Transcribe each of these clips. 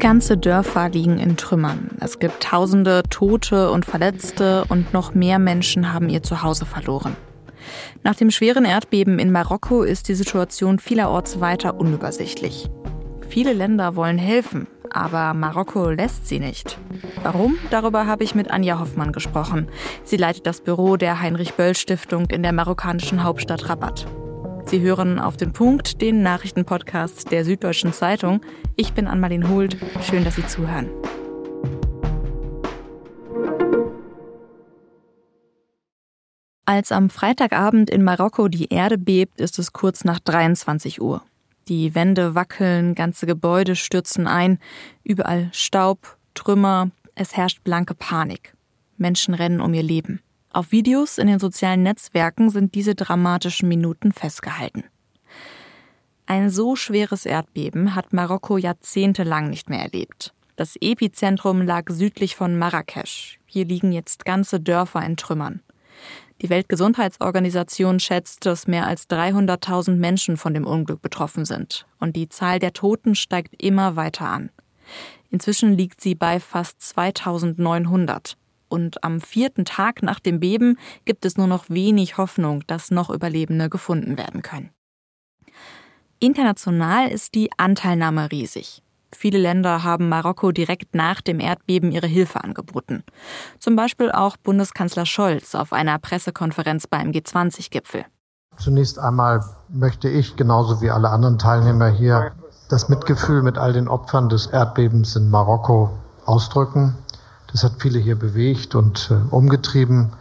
Ganze Dörfer liegen in Trümmern. Es gibt Tausende Tote und Verletzte und noch mehr Menschen haben ihr Zuhause verloren. Nach dem schweren Erdbeben in Marokko ist die Situation vielerorts weiter unübersichtlich. Viele Länder wollen helfen, aber Marokko lässt sie nicht. Warum? Darüber habe ich mit Anja Hoffmann gesprochen. Sie leitet das Büro der Heinrich-Böll-Stiftung in der marokkanischen Hauptstadt Rabat. Sie hören auf den Punkt den Nachrichtenpodcast der Süddeutschen Zeitung. Ich bin Anmalin Hult. Schön, dass Sie zuhören. Als am Freitagabend in Marokko die Erde bebt, ist es kurz nach 23 Uhr. Die Wände wackeln, ganze Gebäude stürzen ein, überall Staub, Trümmer, es herrscht blanke Panik. Menschen rennen um ihr Leben. Auf Videos in den sozialen Netzwerken sind diese dramatischen Minuten festgehalten. Ein so schweres Erdbeben hat Marokko jahrzehntelang nicht mehr erlebt. Das Epizentrum lag südlich von Marrakesch. Hier liegen jetzt ganze Dörfer in Trümmern. Die Weltgesundheitsorganisation schätzt, dass mehr als 300.000 Menschen von dem Unglück betroffen sind. Und die Zahl der Toten steigt immer weiter an. Inzwischen liegt sie bei fast 2900 und am vierten Tag nach dem Beben gibt es nur noch wenig Hoffnung, dass noch Überlebende gefunden werden können. International ist die Anteilnahme riesig. Viele Länder haben Marokko direkt nach dem Erdbeben ihre Hilfe angeboten. Zum Beispiel auch Bundeskanzler Scholz auf einer Pressekonferenz beim G20-Gipfel. Zunächst einmal möchte ich, genauso wie alle anderen Teilnehmer hier, das Mitgefühl mit all den Opfern des Erdbebens in Marokko ausdrücken. Das hat viele hier bewegt und äh, umgetrieben.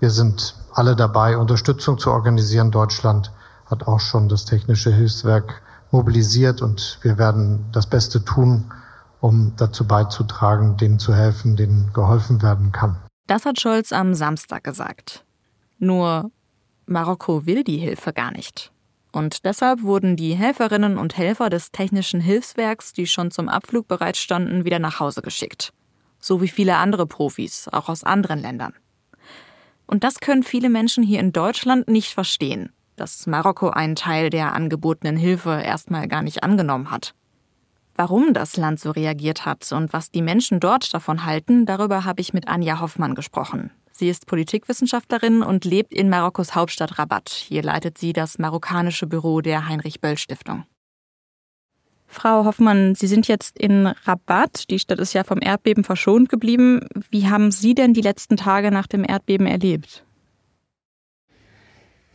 Wir sind alle dabei, Unterstützung zu organisieren. Deutschland hat auch schon das technische Hilfswerk mobilisiert und wir werden das Beste tun, um dazu beizutragen, denen zu helfen, denen geholfen werden kann. Das hat Scholz am Samstag gesagt. Nur Marokko will die Hilfe gar nicht. Und deshalb wurden die Helferinnen und Helfer des technischen Hilfswerks, die schon zum Abflug bereitstanden, wieder nach Hause geschickt so wie viele andere Profis, auch aus anderen Ländern. Und das können viele Menschen hier in Deutschland nicht verstehen, dass Marokko einen Teil der angebotenen Hilfe erstmal gar nicht angenommen hat. Warum das Land so reagiert hat und was die Menschen dort davon halten, darüber habe ich mit Anja Hoffmann gesprochen. Sie ist Politikwissenschaftlerin und lebt in Marokkos Hauptstadt Rabat. Hier leitet sie das marokkanische Büro der Heinrich-Böll-Stiftung. Frau Hoffmann, Sie sind jetzt in Rabat. Die Stadt ist ja vom Erdbeben verschont geblieben. Wie haben Sie denn die letzten Tage nach dem Erdbeben erlebt?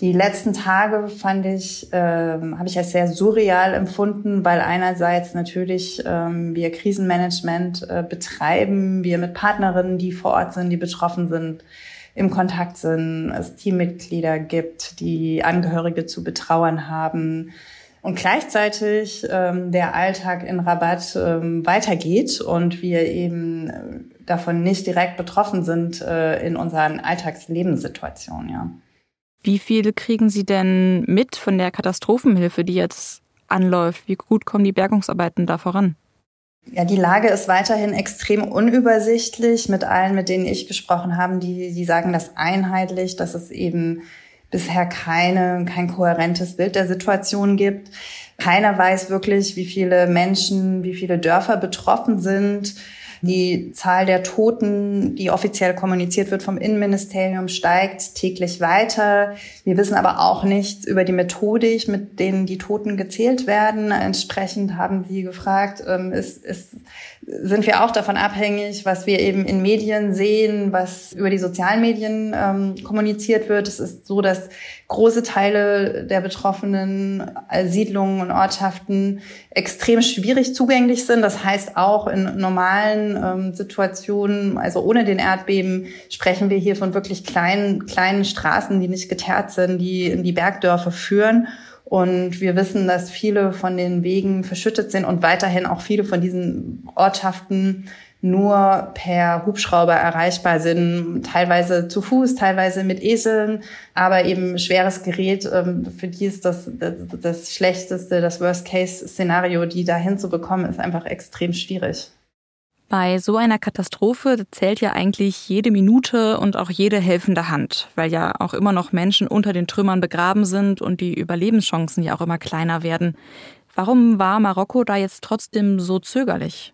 Die letzten Tage fand ich, ähm, habe ich als sehr surreal empfunden, weil einerseits natürlich ähm, wir Krisenmanagement äh, betreiben, wir mit Partnerinnen, die vor Ort sind, die betroffen sind, im Kontakt sind, es Teammitglieder gibt, die Angehörige zu betrauern haben und gleichzeitig ähm, der Alltag in Rabat ähm, weitergeht und wir eben äh, davon nicht direkt betroffen sind äh, in unseren Alltagslebenssituationen, ja. Wie viel kriegen Sie denn mit von der Katastrophenhilfe, die jetzt anläuft? Wie gut kommen die Bergungsarbeiten da voran? Ja, die Lage ist weiterhin extrem unübersichtlich. Mit allen, mit denen ich gesprochen habe, die, die sagen das einheitlich, dass es eben bisher keine, kein kohärentes Bild der Situation gibt. Keiner weiß wirklich, wie viele Menschen, wie viele Dörfer betroffen sind. Die Zahl der Toten, die offiziell kommuniziert wird vom Innenministerium, steigt täglich weiter. Wir wissen aber auch nichts über die Methodik, mit denen die Toten gezählt werden. Entsprechend haben Sie gefragt, ähm, ist, ist, sind wir auch davon abhängig, was wir eben in Medien sehen, was über die sozialen Medien ähm, kommuniziert wird. Es ist so, dass große Teile der betroffenen Siedlungen und Ortschaften extrem schwierig zugänglich sind. Das heißt, auch in normalen ähm, Situationen, also ohne den Erdbeben, sprechen wir hier von wirklich kleinen, kleinen Straßen, die nicht geteert sind, die in die Bergdörfer führen. Und wir wissen, dass viele von den Wegen verschüttet sind und weiterhin auch viele von diesen Ortschaften nur per Hubschrauber erreichbar sind, teilweise zu Fuß, teilweise mit Eseln, aber eben schweres Gerät. Ähm, für die ist das, das, das schlechteste, das Worst-Case-Szenario, die da hinzubekommen, ist einfach extrem schwierig. Bei so einer Katastrophe zählt ja eigentlich jede Minute und auch jede helfende Hand, weil ja auch immer noch Menschen unter den Trümmern begraben sind und die Überlebenschancen ja auch immer kleiner werden. Warum war Marokko da jetzt trotzdem so zögerlich?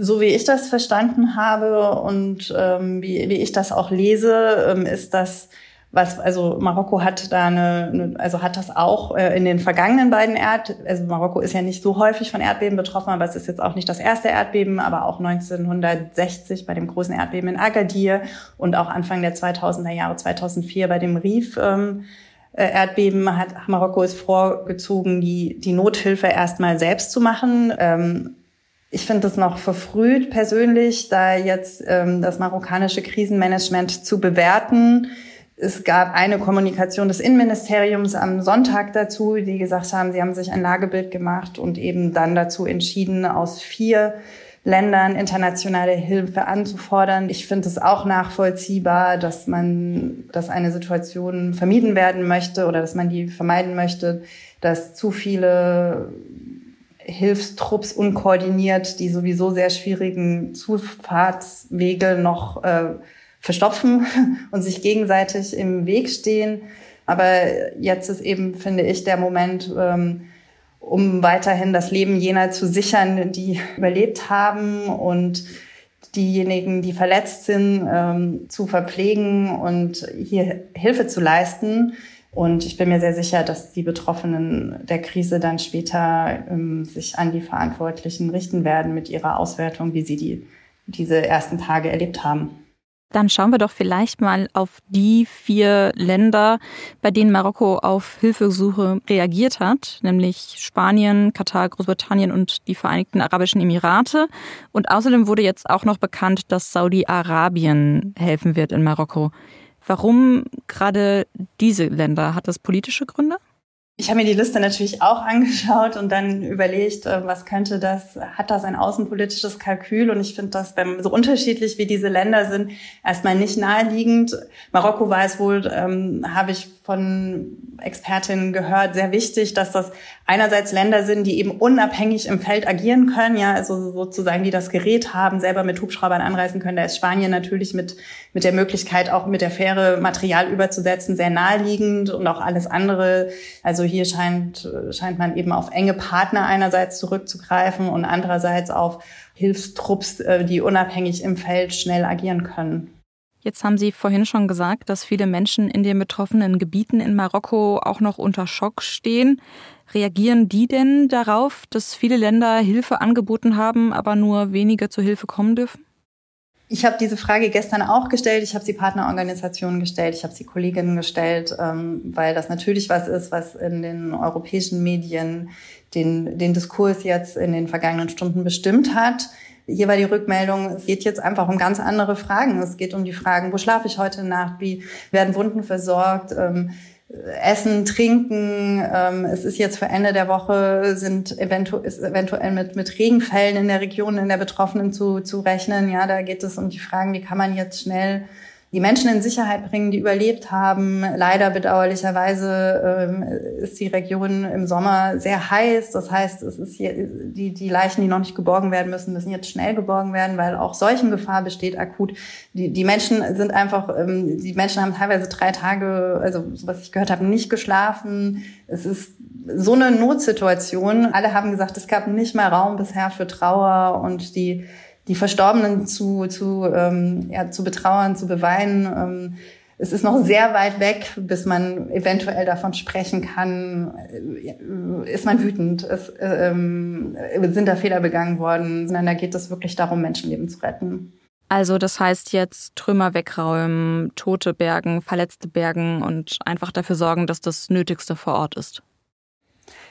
so wie ich das verstanden habe und ähm, wie, wie ich das auch lese, ähm, ist das was also Marokko hat da eine, also hat das auch äh, in den vergangenen beiden Erd also Marokko ist ja nicht so häufig von Erdbeben betroffen, aber es ist jetzt auch nicht das erste Erdbeben, aber auch 1960 bei dem großen Erdbeben in Agadir und auch Anfang der 2000er Jahre 2004 bei dem Rif ähm, äh, Erdbeben hat Marokko ist vorgezogen, die die Nothilfe erstmal selbst zu machen. Ähm, ich finde es noch verfrüht persönlich, da jetzt ähm, das marokkanische Krisenmanagement zu bewerten. Es gab eine Kommunikation des Innenministeriums am Sonntag dazu, die gesagt haben, sie haben sich ein Lagebild gemacht und eben dann dazu entschieden, aus vier Ländern internationale Hilfe anzufordern. Ich finde es auch nachvollziehbar, dass man, dass eine Situation vermieden werden möchte oder dass man die vermeiden möchte, dass zu viele Hilfstrupps unkoordiniert die sowieso sehr schwierigen Zufahrtswege noch äh, verstopfen und sich gegenseitig im Weg stehen. Aber jetzt ist eben, finde ich, der Moment, ähm, um weiterhin das Leben jener zu sichern, die überlebt haben und diejenigen, die verletzt sind, ähm, zu verpflegen und hier Hilfe zu leisten. Und ich bin mir sehr sicher, dass die Betroffenen der Krise dann später ähm, sich an die Verantwortlichen richten werden mit ihrer Auswertung, wie sie die, diese ersten Tage erlebt haben. Dann schauen wir doch vielleicht mal auf die vier Länder, bei denen Marokko auf Hilfesuche reagiert hat, nämlich Spanien, Katar, Großbritannien und die Vereinigten Arabischen Emirate. Und außerdem wurde jetzt auch noch bekannt, dass Saudi-Arabien helfen wird in Marokko. Warum gerade diese Länder? Hat das politische Gründe? Ich habe mir die Liste natürlich auch angeschaut und dann überlegt, äh, was könnte das, hat das ein außenpolitisches Kalkül? Und ich finde das beim, so unterschiedlich wie diese Länder sind, erstmal nicht naheliegend. Marokko war es wohl, ähm, habe ich von Expertinnen gehört, sehr wichtig, dass das einerseits Länder sind, die eben unabhängig im Feld agieren können, ja, also sozusagen, die das Gerät haben, selber mit Hubschraubern anreisen können. Da ist Spanien natürlich mit, mit der Möglichkeit, auch mit der Fähre Material überzusetzen, sehr naheliegend und auch alles andere. Also hier scheint, scheint man eben auf enge Partner einerseits zurückzugreifen und andererseits auf Hilfstrupps, äh, die unabhängig im Feld schnell agieren können. Jetzt haben Sie vorhin schon gesagt, dass viele Menschen in den betroffenen Gebieten in Marokko auch noch unter Schock stehen. Reagieren die denn darauf, dass viele Länder Hilfe angeboten haben, aber nur wenige zur Hilfe kommen dürfen? Ich habe diese Frage gestern auch gestellt. Ich habe sie Partnerorganisationen gestellt, ich habe sie Kolleginnen gestellt, ähm, weil das natürlich was ist, was in den europäischen Medien den, den Diskurs jetzt in den vergangenen Stunden bestimmt hat. Hier war die Rückmeldung, es geht jetzt einfach um ganz andere Fragen. Es geht um die Fragen, wo schlafe ich heute Nacht, wie werden Wunden versorgt, ähm, Essen, Trinken. Ähm, es ist jetzt für Ende der Woche, sind eventu ist eventuell mit, mit Regenfällen in der Region, in der Betroffenen zu, zu rechnen. Ja, da geht es um die Fragen, wie kann man jetzt schnell die Menschen in Sicherheit bringen, die überlebt haben. Leider bedauerlicherweise ähm, ist die Region im Sommer sehr heiß. Das heißt, es ist hier, die, die Leichen, die noch nicht geborgen werden müssen, müssen jetzt schnell geborgen werden, weil auch Seuchengefahr besteht akut. Die, die Menschen sind einfach, ähm, die Menschen haben teilweise drei Tage, also was ich gehört habe, nicht geschlafen. Es ist so eine Notsituation. Alle haben gesagt, es gab nicht mal Raum bisher für Trauer und die die Verstorbenen zu, zu, ähm, ja, zu betrauern, zu beweinen. Ähm, es ist noch sehr weit weg, bis man eventuell davon sprechen kann. Äh, ist man wütend? Es, ähm, sind da Fehler begangen worden? Sondern da geht es wirklich darum, Menschenleben zu retten. Also das heißt jetzt Trümmer wegräumen, Tote bergen, Verletzte bergen und einfach dafür sorgen, dass das Nötigste vor Ort ist.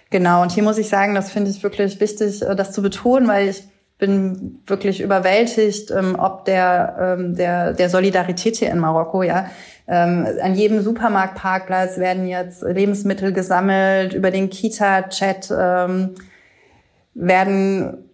Genau, und hier muss ich sagen, das finde ich wirklich wichtig, äh, das zu betonen, weil ich bin wirklich überwältigt, ähm, ob der, ähm, der, der Solidarität hier in Marokko, ja. Ähm, an jedem Supermarktparkplatz werden jetzt Lebensmittel gesammelt, über den Kita-Chat ähm, werden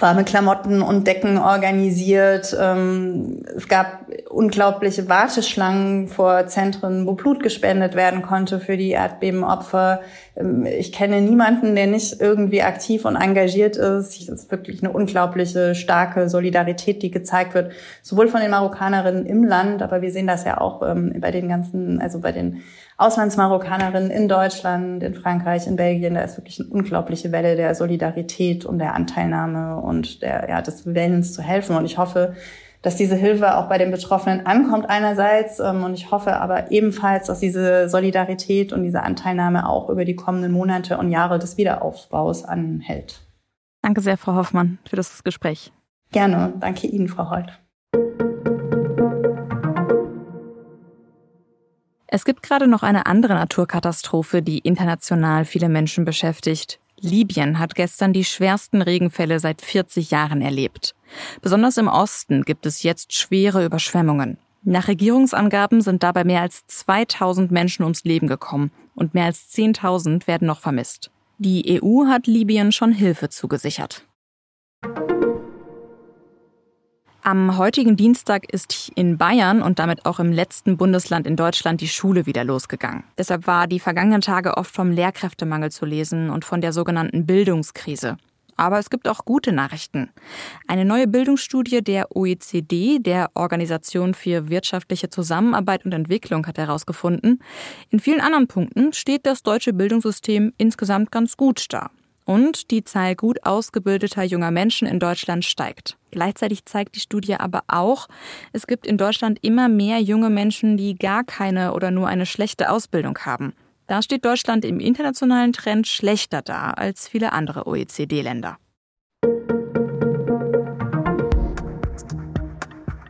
warme Klamotten und Decken organisiert. Ähm, es gab unglaubliche Warteschlangen vor Zentren, wo Blut gespendet werden konnte für die Erdbebenopfer. Ähm, ich kenne niemanden, der nicht irgendwie aktiv und engagiert ist. Es ist wirklich eine unglaubliche, starke Solidarität, die gezeigt wird, sowohl von den Marokkanerinnen im Land, aber wir sehen das ja auch ähm, bei den ganzen, also bei den Auslandsmarokkanerinnen in Deutschland, in Frankreich, in Belgien. Da ist wirklich eine unglaubliche Welle der Solidarität und der Anteilnahme und der, ja, des Willens zu helfen. Und ich hoffe, dass diese Hilfe auch bei den Betroffenen ankommt einerseits. Ähm, und ich hoffe aber ebenfalls, dass diese Solidarität und diese Anteilnahme auch über die kommenden Monate und Jahre des Wiederaufbaus anhält. Danke sehr, Frau Hoffmann, für das Gespräch. Gerne. Danke Ihnen, Frau Holt. Es gibt gerade noch eine andere Naturkatastrophe, die international viele Menschen beschäftigt. Libyen hat gestern die schwersten Regenfälle seit 40 Jahren erlebt. Besonders im Osten gibt es jetzt schwere Überschwemmungen. Nach Regierungsangaben sind dabei mehr als 2000 Menschen ums Leben gekommen und mehr als 10.000 werden noch vermisst. Die EU hat Libyen schon Hilfe zugesichert. Am heutigen Dienstag ist in Bayern und damit auch im letzten Bundesland in Deutschland die Schule wieder losgegangen. Deshalb war die vergangenen Tage oft vom Lehrkräftemangel zu lesen und von der sogenannten Bildungskrise. Aber es gibt auch gute Nachrichten. Eine neue Bildungsstudie der OECD, der Organisation für wirtschaftliche Zusammenarbeit und Entwicklung, hat herausgefunden, in vielen anderen Punkten steht das deutsche Bildungssystem insgesamt ganz gut da. Und die Zahl gut ausgebildeter junger Menschen in Deutschland steigt. Gleichzeitig zeigt die Studie aber auch, es gibt in Deutschland immer mehr junge Menschen, die gar keine oder nur eine schlechte Ausbildung haben. Da steht Deutschland im internationalen Trend schlechter da als viele andere OECD-Länder.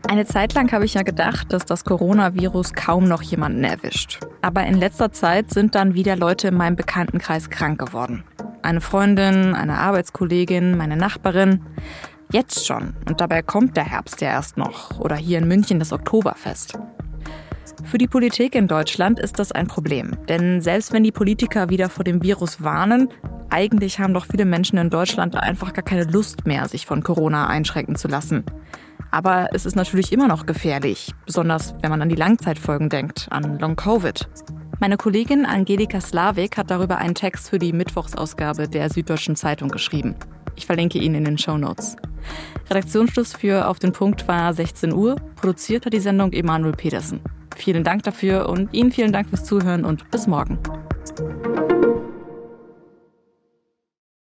Eine Zeit lang habe ich ja gedacht, dass das Coronavirus kaum noch jemanden erwischt. Aber in letzter Zeit sind dann wieder Leute in meinem Bekanntenkreis krank geworden. Eine Freundin, eine Arbeitskollegin, meine Nachbarin. Jetzt schon. Und dabei kommt der Herbst ja erst noch. Oder hier in München das Oktoberfest. Für die Politik in Deutschland ist das ein Problem. Denn selbst wenn die Politiker wieder vor dem Virus warnen, eigentlich haben doch viele Menschen in Deutschland einfach gar keine Lust mehr, sich von Corona einschränken zu lassen. Aber es ist natürlich immer noch gefährlich, besonders wenn man an die Langzeitfolgen denkt, an Long-Covid. Meine Kollegin Angelika Slavik hat darüber einen Text für die Mittwochsausgabe der Süddeutschen Zeitung geschrieben. Ich verlinke ihn in den Show Notes. Redaktionsschluss für Auf den Punkt war 16 Uhr. Produziert hat die Sendung Emanuel Petersen. Vielen Dank dafür und Ihnen vielen Dank fürs Zuhören und bis morgen.